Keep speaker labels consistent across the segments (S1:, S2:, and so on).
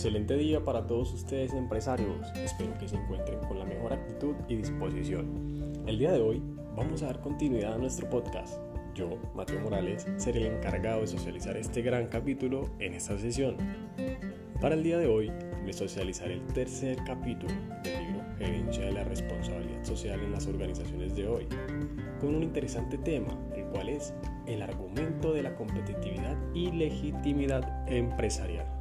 S1: Excelente día para todos ustedes empresarios. Espero que se encuentren con la mejor actitud y disposición. El día de hoy vamos a dar continuidad a nuestro podcast. Yo, Mateo Morales, seré el encargado de socializar este gran capítulo en esta sesión. Para el día de hoy, les socializaré el tercer capítulo del libro Gerencia de la Responsabilidad Social en las Organizaciones de hoy, con un interesante tema, el cual es el argumento de la competitividad y legitimidad empresarial.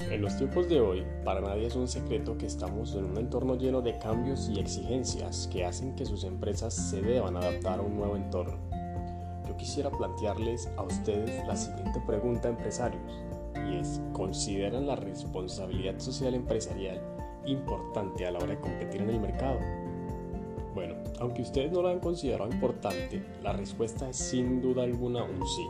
S1: En los tiempos de hoy, para nadie es un secreto que estamos en un entorno lleno de cambios y exigencias que hacen que sus empresas se deban adaptar a un nuevo entorno. Yo quisiera plantearles a ustedes la siguiente pregunta, empresarios, y es, ¿consideran la responsabilidad social empresarial importante a la hora de competir en el mercado? Bueno, aunque ustedes no lo han considerado importante, la respuesta es sin duda alguna un sí.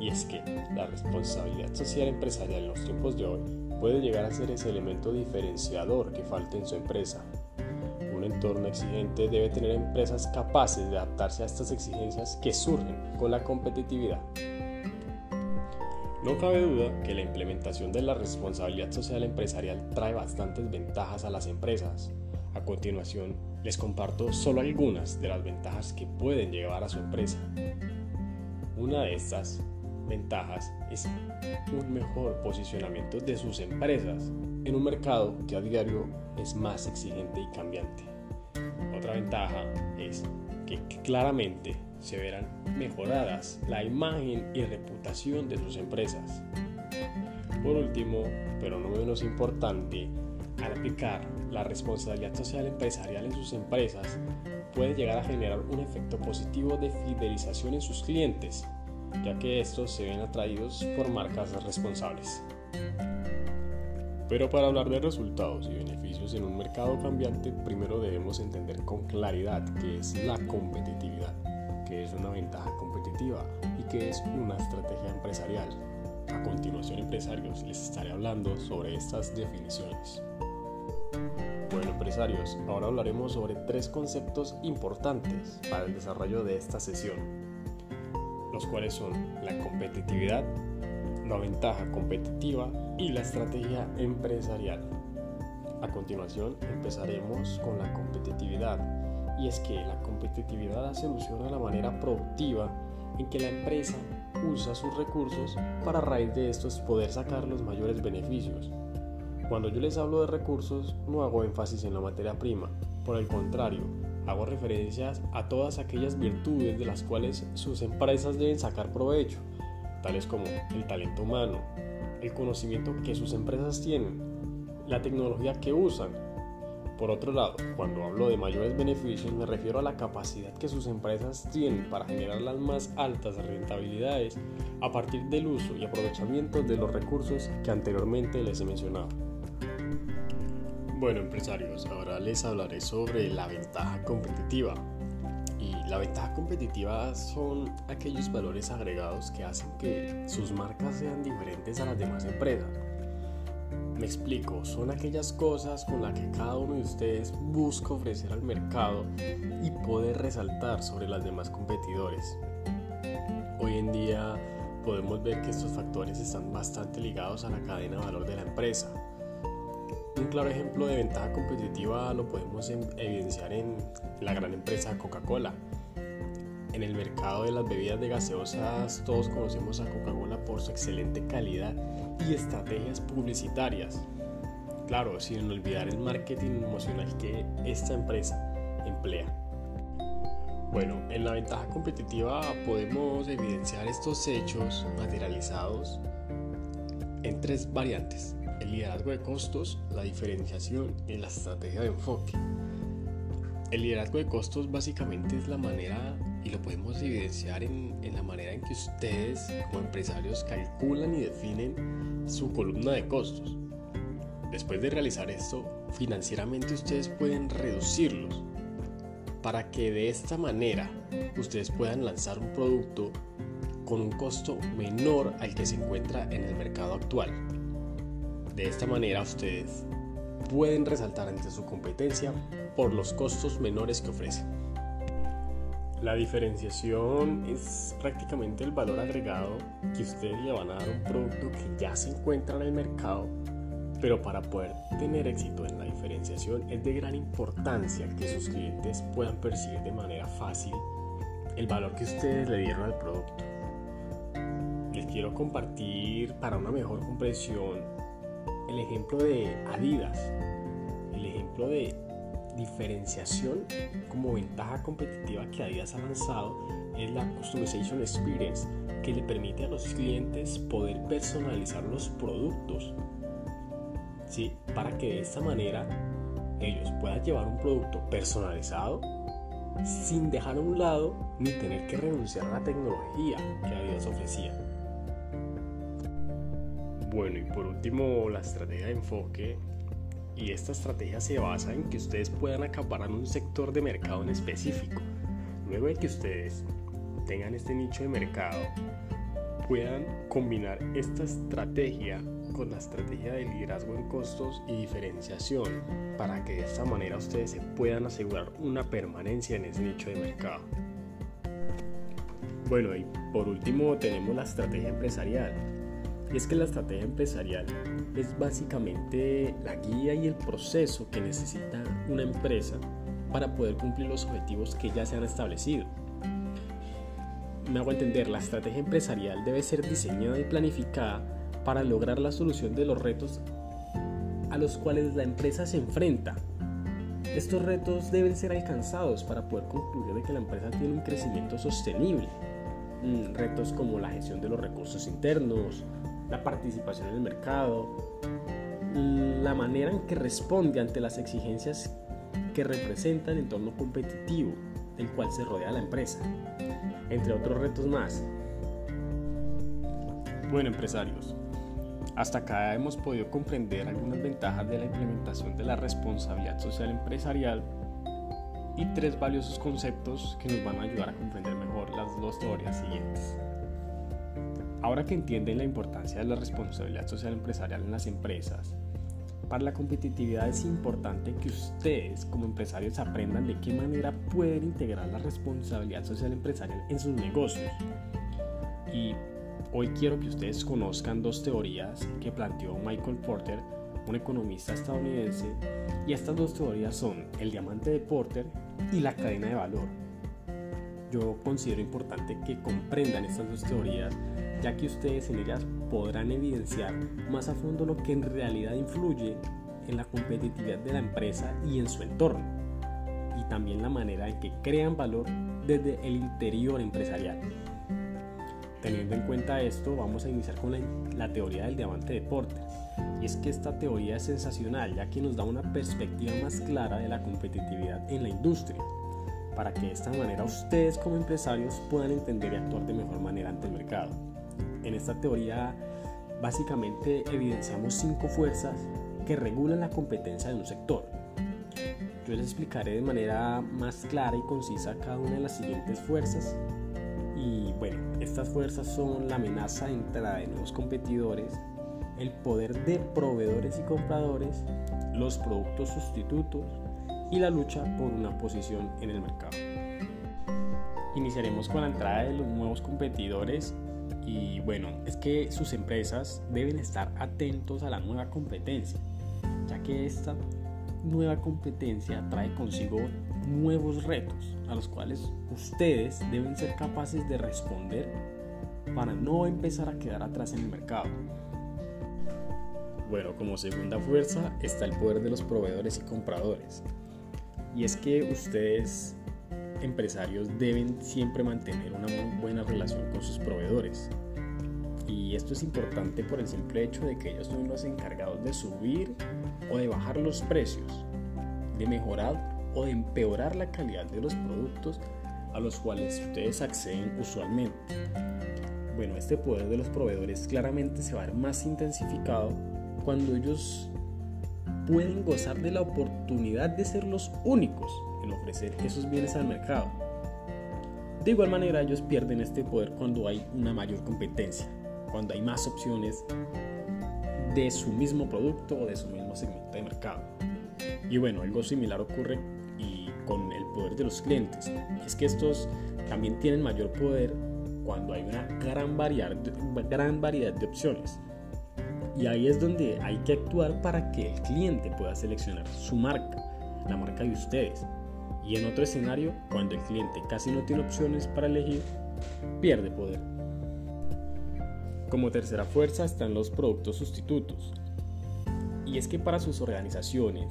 S1: Y es que la responsabilidad social empresarial en los tiempos de hoy puede llegar a ser ese elemento diferenciador que falta en su empresa. Un entorno exigente debe tener empresas capaces de adaptarse a estas exigencias que surgen con la competitividad. No cabe duda que la implementación de la responsabilidad social empresarial trae bastantes ventajas a las empresas. A continuación, les comparto solo algunas de las ventajas que pueden llevar a su empresa. Una de estas ventajas es un mejor posicionamiento de sus empresas en un mercado que a diario es más exigente y cambiante. Otra ventaja es que claramente se verán mejoradas la imagen y reputación de sus empresas. Por último, pero no menos importante, aplicar la responsabilidad social empresarial en sus empresas, puede llegar a generar un efecto positivo de fidelización en sus clientes, ya que estos se ven atraídos por marcas responsables. Pero para hablar de resultados y beneficios en un mercado cambiante, primero debemos entender con claridad qué es la competitividad, qué es una ventaja competitiva y qué es una estrategia empresarial. A continuación, empresarios, les estaré hablando sobre estas definiciones. Ahora hablaremos sobre tres conceptos importantes para el desarrollo de esta sesión, los cuales son la competitividad, la ventaja competitiva y la estrategia empresarial. A continuación empezaremos con la competitividad y es que la competitividad hace alusión a la manera productiva en que la empresa usa sus recursos para a raíz de estos poder sacar los mayores beneficios. Cuando yo les hablo de recursos no hago énfasis en la materia prima, por el contrario, hago referencias a todas aquellas virtudes de las cuales sus empresas deben sacar provecho, tales como el talento humano, el conocimiento que sus empresas tienen, la tecnología que usan. Por otro lado, cuando hablo de mayores beneficios me refiero a la capacidad que sus empresas tienen para generar las más altas rentabilidades a partir del uso y aprovechamiento de los recursos que anteriormente les he mencionado. Bueno empresarios, ahora les hablaré sobre la ventaja competitiva. Y la ventaja competitiva son aquellos valores agregados que hacen que sus marcas sean diferentes a las demás empresas. Me explico, son aquellas cosas con las que cada uno de ustedes busca ofrecer al mercado y poder resaltar sobre las demás competidores. Hoy en día podemos ver que estos factores están bastante ligados a la cadena de valor de la empresa. Un claro ejemplo de ventaja competitiva lo podemos em, evidenciar en la gran empresa Coca-Cola. En el mercado de las bebidas de gaseosas todos conocemos a Coca-Cola por su excelente calidad y estrategias publicitarias. Claro, sin olvidar el marketing emocional que esta empresa emplea. Bueno, en la ventaja competitiva podemos evidenciar estos hechos materializados en tres variantes. Liderazgo de costos, la diferenciación y la estrategia de enfoque. El liderazgo de costos básicamente es la manera, y lo podemos evidenciar en, en, la manera en que ustedes como empresarios calculan y definen su columna de costos. Después de realizar esto, financieramente ustedes pueden reducirlos para que de esta manera ustedes puedan lanzar un producto con un costo menor al que se encuentra en el mercado actual. De esta manera ustedes pueden resaltar ante su competencia por los costos menores que ofrecen. La diferenciación es prácticamente el valor agregado que ustedes le van a dar a un producto que ya se encuentra en el mercado, pero para poder tener éxito en la diferenciación es de gran importancia que sus clientes puedan percibir de manera fácil el valor que ustedes le dieron al producto. Les quiero compartir para una mejor comprensión el ejemplo de Adidas, el ejemplo de diferenciación como ventaja competitiva que Adidas ha lanzado es la Customization Experience, que le permite a los clientes poder personalizar los productos, ¿sí? para que de esta manera ellos puedan llevar un producto personalizado sin dejar a un lado ni tener que renunciar a la tecnología que Adidas ofrecía. Bueno, y por último, la estrategia de enfoque y esta estrategia se basa en que ustedes puedan acaparar un sector de mercado en específico. Luego de que ustedes tengan este nicho de mercado, puedan combinar esta estrategia con la estrategia de liderazgo en costos y diferenciación para que de esta manera ustedes se puedan asegurar una permanencia en ese nicho de mercado. Bueno, y por último tenemos la estrategia empresarial es que la estrategia empresarial es básicamente la guía y el proceso que necesita una empresa para poder cumplir los objetivos que ya se han establecido. Me hago entender, la estrategia empresarial debe ser diseñada y planificada para lograr la solución de los retos a los cuales la empresa se enfrenta. Estos retos deben ser alcanzados para poder concluir de que la empresa tiene un crecimiento sostenible. Mm, retos como la gestión de los recursos internos, la participación en el mercado, la manera en que responde ante las exigencias que representa el entorno competitivo del cual se rodea la empresa, entre otros retos más. Bueno, empresarios, hasta acá hemos podido comprender algunas ventajas de la implementación de la responsabilidad social empresarial y tres valiosos conceptos que nos van a ayudar a comprender mejor las dos teorías siguientes. Ahora que entienden la importancia de la responsabilidad social empresarial en las empresas, para la competitividad es importante que ustedes como empresarios aprendan de qué manera pueden integrar la responsabilidad social empresarial en sus negocios. Y hoy quiero que ustedes conozcan dos teorías que planteó Michael Porter, un economista estadounidense, y estas dos teorías son el diamante de Porter y la cadena de valor. Yo considero importante que comprendan estas dos teorías ya que ustedes en ellas podrán evidenciar más a fondo lo que en realidad influye en la competitividad de la empresa y en su entorno, y también la manera en que crean valor desde el interior empresarial. Teniendo en cuenta esto, vamos a iniciar con la, teoría del diamante de Porter. Y es que esta teoría es sensacional, ya que nos da una perspectiva más clara de la competitividad en la industria, para que de esta manera ustedes como empresarios puedan entender y actuar de mejor manera ante el mercado. En esta teoría básicamente evidenciamos cinco fuerzas que regulan la competencia de un sector. Yo les explicaré de manera más clara y concisa cada una de las siguientes fuerzas. Y bueno, estas fuerzas son la amenaza de entrada de nuevos competidores, el poder de proveedores y compradores, los productos sustitutos y la lucha por una posición en el mercado. Iniciaremos con la entrada de los nuevos competidores y bueno, es que sus empresas deben estar atentos a la nueva competencia, ya que esta nueva competencia trae consigo nuevos retos a los cuales ustedes deben ser capaces de responder para no empezar a quedar atrás en el mercado. Bueno, como segunda fuerza está el poder de los proveedores y compradores. Y es que ustedes empresarios deben siempre mantener una buena relación con sus proveedores. Y esto es importante por el simple hecho de que ellos son los encargados de subir o de bajar los precios, de mejorar o de empeorar la calidad de los productos a los cuales ustedes acceden usualmente. Bueno, este poder de los proveedores claramente se va a ver más intensificado cuando ellos pueden gozar de la oportunidad de ser los únicos en ofrecer esos bienes al mercado. De igual manera, ellos pierden este poder cuando hay una mayor competencia, cuando hay más opciones de su mismo producto o de su mismo segmento de mercado. Y bueno, algo similar ocurre con el poder de los clientes. Es que estos también tienen mayor poder cuando hay una gran variedad, gran variedad de opciones. Y ahí es donde hay que actuar para que el cliente pueda seleccionar su marca, la marca de ustedes. Y en otro escenario, cuando el cliente casi no tiene opciones para elegir, pierde poder. Como tercera fuerza están los productos sustitutos. Y es que para sus organizaciones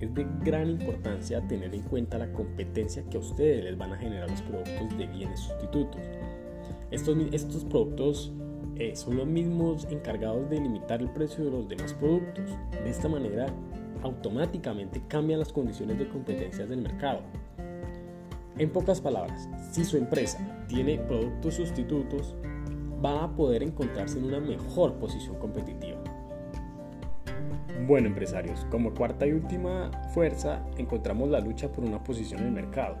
S1: es de gran importancia tener en cuenta la competencia que a ustedes les van a generar los productos de bienes sustitutos. Estos, estos productos eh, son los mismos encargados de limitar el precio de los demás productos. De esta manera, automáticamente cambian las condiciones de competencia del mercado. En pocas palabras, si su empresa tiene productos sustitutos, va a poder encontrarse en una mejor posición competitiva. Bueno, empresarios, como cuarta y última fuerza encontramos la lucha por una posición en el mercado.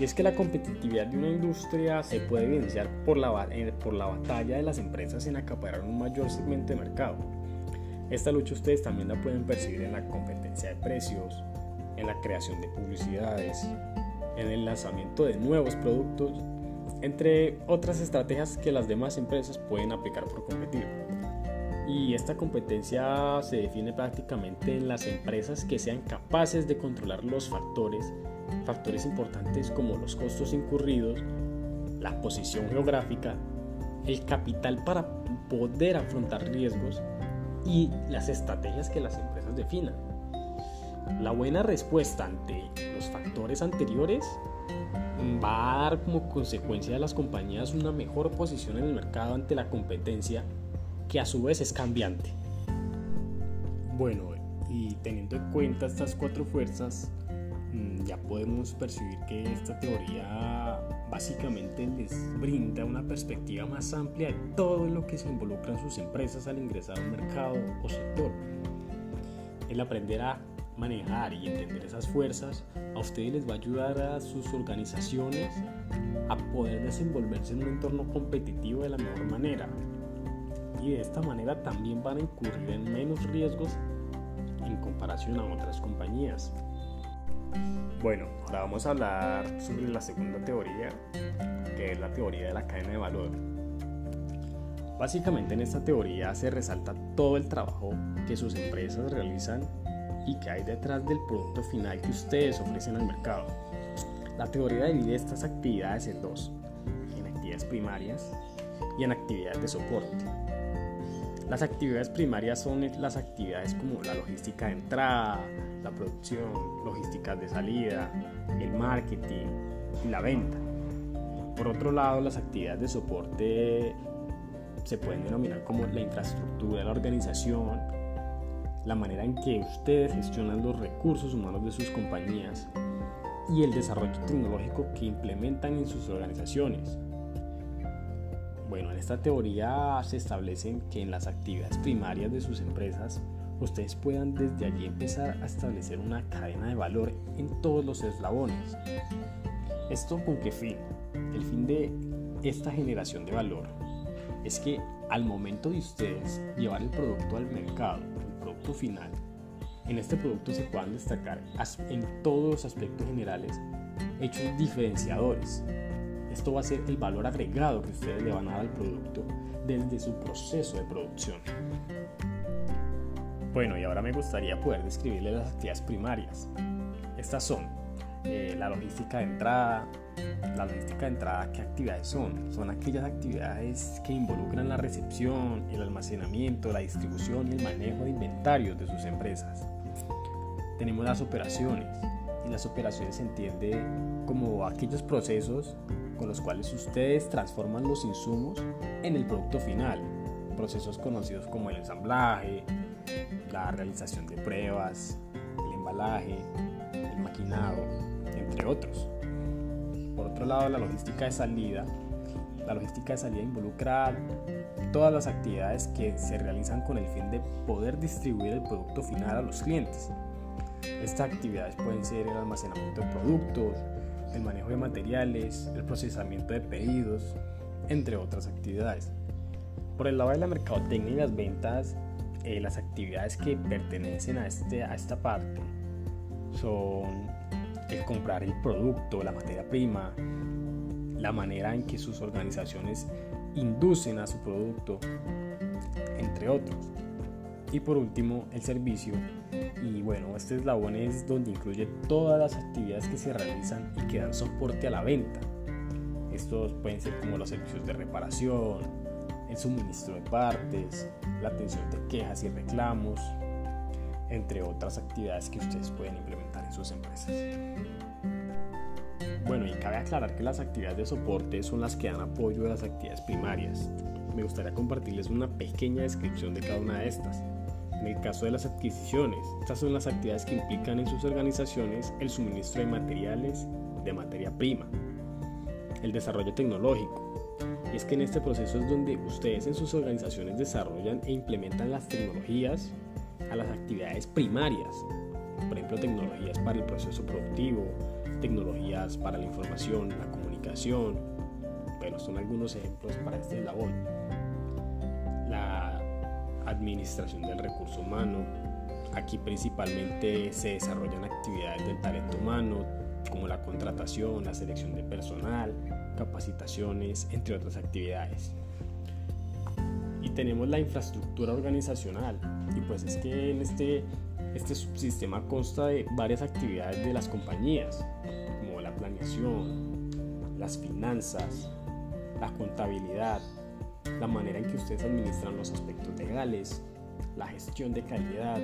S1: Y es que la competitividad de una industria se puede evidenciar por la, eh, por la batalla de las empresas en acaparar un mayor segmento de mercado. Esta lucha ustedes también la pueden percibir en la competencia de precios, en la creación de publicidades, en el lanzamiento de nuevos productos, entre otras estrategias que las demás empresas pueden aplicar por competir. Y esta competencia se define prácticamente en las empresas que sean capaces de controlar los factores, factores importantes como los costos incurridos, la posición geográfica, el capital para poder afrontar riesgos y las estrategias que las empresas definan. La buena respuesta ante los factores anteriores va a dar como consecuencia de las compañías una mejor posición en el mercado ante la competencia que a su vez es cambiante. Bueno, y teniendo en cuenta estas cuatro fuerzas, ya podemos percibir que esta teoría básicamente les brinda una perspectiva más amplia de todo lo que se involucra en sus empresas al ingresar a un mercado o sector. El aprender a manejar y entender esas fuerzas a ustedes les va a ayudar a sus organizaciones a poder desenvolverse en un entorno competitivo de la mejor manera, y de esta manera también van a incurrir en menos riesgos en comparación a otras compañías. Bueno, ahora vamos a hablar sobre la segunda teoría, que es la teoría de la cadena de valor. Básicamente en esta teoría se resalta todo el trabajo que sus empresas realizan y que hay detrás del producto final que ustedes ofrecen al mercado. La teoría divide estas actividades en dos, en actividades primarias y en actividades de soporte. Las actividades primarias son las actividades como la logística de entrada, la producción, logística de salida, el marketing y la venta. Por otro lado, las actividades de soporte se pueden denominar como la infraestructura la organización, la manera en que ustedes gestionan los recursos humanos de sus compañías y el desarrollo tecnológico que implementan en sus organizaciones. Bueno, en esta teoría se establecen que en las actividades primarias de sus empresas ustedes puedan desde allí empezar a establecer una cadena de valor en todos los eslabones. ¿Esto con qué fin? El fin de esta generación de valor es que al momento de ustedes llevar el producto al mercado, el producto final, en este producto se puedan destacar en todos los aspectos generales hechos diferenciadores esto va a ser el valor agregado que ustedes le van a dar al producto desde su proceso de producción. Bueno, y ahora me gustaría poder describirles las actividades primarias. Estas son eh, la logística de entrada. La logística de entrada, ¿qué actividades son? Son aquellas actividades que involucran la recepción, el almacenamiento, la distribución y el manejo de inventarios de sus empresas. Tenemos las operaciones, y las operaciones se entiende como aquellos procesos con los cuales ustedes transforman los insumos en el producto final. Procesos conocidos como el ensamblaje, la realización de pruebas, el embalaje, el maquinado, entre otros. Por otro lado, la logística de salida. La logística de salida involucra todas las actividades que se realizan con el fin de poder distribuir el producto final a los clientes. Estas actividades pueden ser el almacenamiento de productos, el manejo de materiales, el procesamiento de pedidos, entre otras actividades. Por el lado de la mercadotecnia y las ventas, eh, las actividades que pertenecen a, este, a esta parte son el comprar el producto, la materia prima,
S2: la manera en que sus organizaciones inducen a su producto, entre otros. Y por último, el servicio. Y bueno, este eslabón es donde incluye todas las actividades que se realizan y que dan soporte a la venta. Estos pueden ser como los servicios de reparación, el suministro de partes, la atención de quejas y reclamos, entre otras actividades que ustedes pueden implementar en sus empresas. Bueno, y cabe aclarar que las actividades de soporte son las que dan apoyo a las actividades primarias. Me gustaría compartirles una pequeña descripción de cada una de estas. En el caso de las adquisiciones, estas son las actividades que implican en sus organizaciones el suministro de materiales de materia prima, el desarrollo tecnológico. Y es que en este proceso es donde ustedes en sus organizaciones desarrollan e implementan las tecnologías a las actividades primarias, por ejemplo, tecnologías para el proceso productivo, tecnologías para la información, la comunicación. Bueno, son algunos ejemplos para este eslabón. Administración del recurso humano. Aquí principalmente se desarrollan actividades del talento humano, como la contratación, la selección de personal, capacitaciones, entre otras actividades. Y tenemos la infraestructura organizacional, y pues es que en este, este subsistema consta de varias actividades de las compañías, como la planeación, las finanzas, la contabilidad, la manera en que ustedes administran los aspectos legales, la gestión de calidad.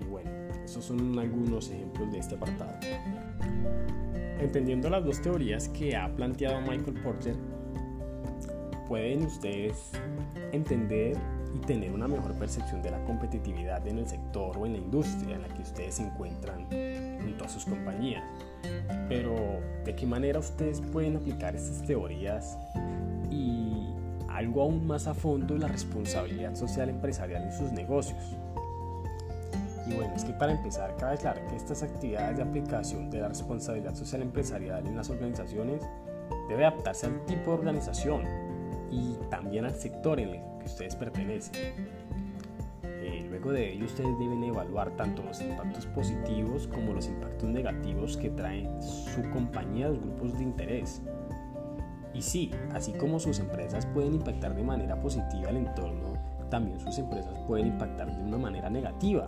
S2: Y bueno, esos son algunos ejemplos de este apartado. Entendiendo las dos teorías que ha planteado Michael Porter, pueden ustedes entender y tener una mejor percepción de la competitividad en el sector o en la industria en la que ustedes se encuentran junto a sus compañías. Pero, ¿de qué manera ustedes pueden aplicar estas teorías y algo aún más a fondo la responsabilidad social empresarial en sus negocios? Y bueno, es que para empezar, cabe aclarar que estas actividades de aplicación de la responsabilidad social empresarial en las organizaciones debe adaptarse al tipo de organización y también al sector en el que ustedes pertenecen. Eh, luego de ello, ustedes deben evaluar tanto los impactos positivos como los impactos negativos que traen su compañía a los grupos de interés. Y sí, así como sus empresas pueden impactar de manera positiva el entorno, también sus empresas pueden impactar de una manera negativa.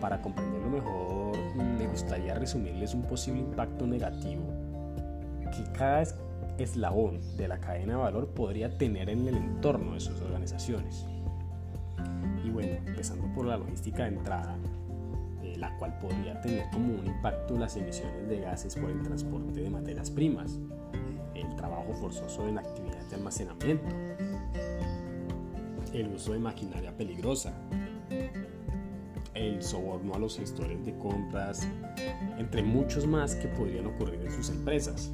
S2: Para comprenderlo mejor, me gustaría resumirles un posible impacto negativo que cada eslabón de la cadena de valor podría tener en el entorno de sus organizaciones. Y bueno, empezando por la logística de entrada, eh, la cual podría tener como un impacto las emisiones de gases por el transporte de materias primas, el trabajo forzoso en actividades de almacenamiento, el uso de maquinaria peligrosa, el soborno a los gestores de compras, entre muchos más que podrían ocurrir en sus empresas.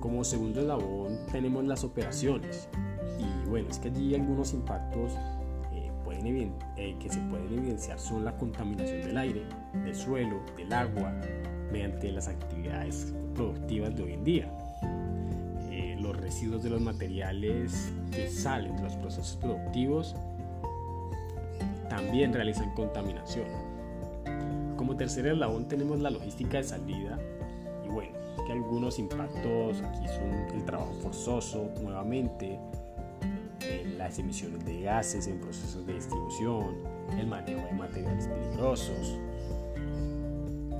S2: Como segundo eslabón tenemos las operaciones y bueno, es que allí algunos impactos eh, pueden eh, que se pueden evidenciar son la contaminación del aire, del suelo, del agua, mediante las actividades productivas de hoy en día. Eh, los residuos de los materiales que salen de los procesos productivos también realizan contaminación. Como tercer eslabón tenemos la logística de salida y bueno, que algunos impactos aquí son el trabajo forzoso nuevamente, eh, las emisiones de gases en procesos de distribución, el manejo de materiales peligrosos.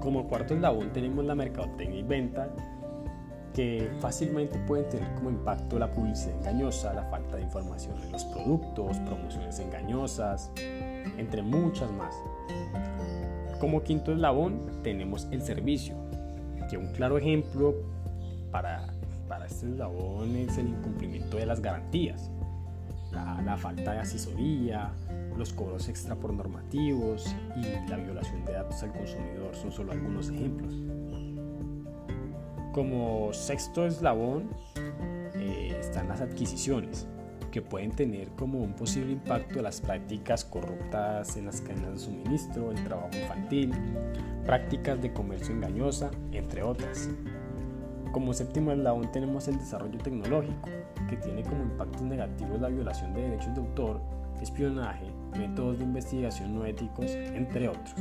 S2: Como cuarto eslabón tenemos la mercadotecnia y venta que fácilmente pueden tener como impacto la publicidad engañosa, la falta de información de los productos, promociones engañosas, entre muchas más. Como quinto eslabón tenemos el servicio, que un claro ejemplo para, para este eslabón es el incumplimiento de las garantías, la, la falta de asesoría, los cobros extra por normativos y la violación de datos al consumidor son solo algunos ejemplos. Como sexto eslabón eh, están las adquisiciones, que pueden tener como un posible impacto las prácticas corruptas en las cadenas de suministro, el trabajo infantil, prácticas de comercio engañosa, entre otras. Como séptimo eslabón tenemos el desarrollo tecnológico, que tiene como impactos negativos la violación de derechos de autor, espionaje, métodos de investigación no éticos, entre otros.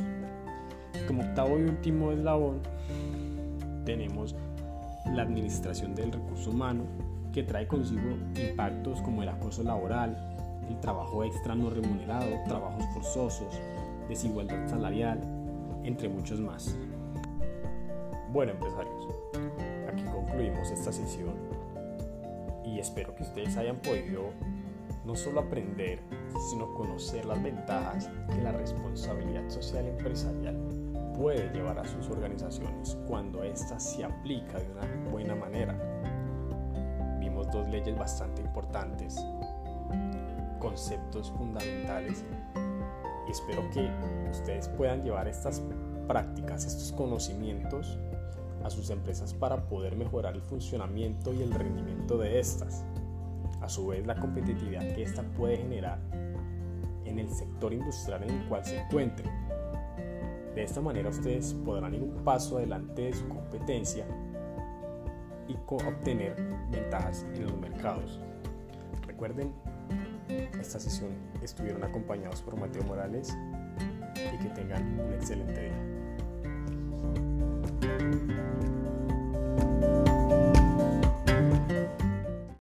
S2: Como octavo y último eslabón tenemos la administración del recurso humano, que trae consigo impactos como el acoso laboral, el trabajo extra no remunerado, trabajos forzosos, desigualdad salarial, entre muchos más. Bueno, empresarios, concluimos esta sesión y espero que ustedes hayan podido no solo aprender, sino conocer las ventajas que la responsabilidad social empresarial puede llevar a sus organizaciones cuando ésta se aplica de una buena manera. Vimos dos leyes bastante importantes, conceptos fundamentales y espero que ustedes puedan llevar estas prácticas, estos conocimientos a sus empresas para poder mejorar el funcionamiento y el rendimiento de estas. A su vez, la competitividad que ésta puede generar en el sector industrial en el cual se encuentren. De esta manera ustedes podrán ir un paso adelante de su competencia y obtener ventajas en los mercados. Recuerden, esta sesión estuvieron acompañados por Mateo Morales y que tengan un excelente día.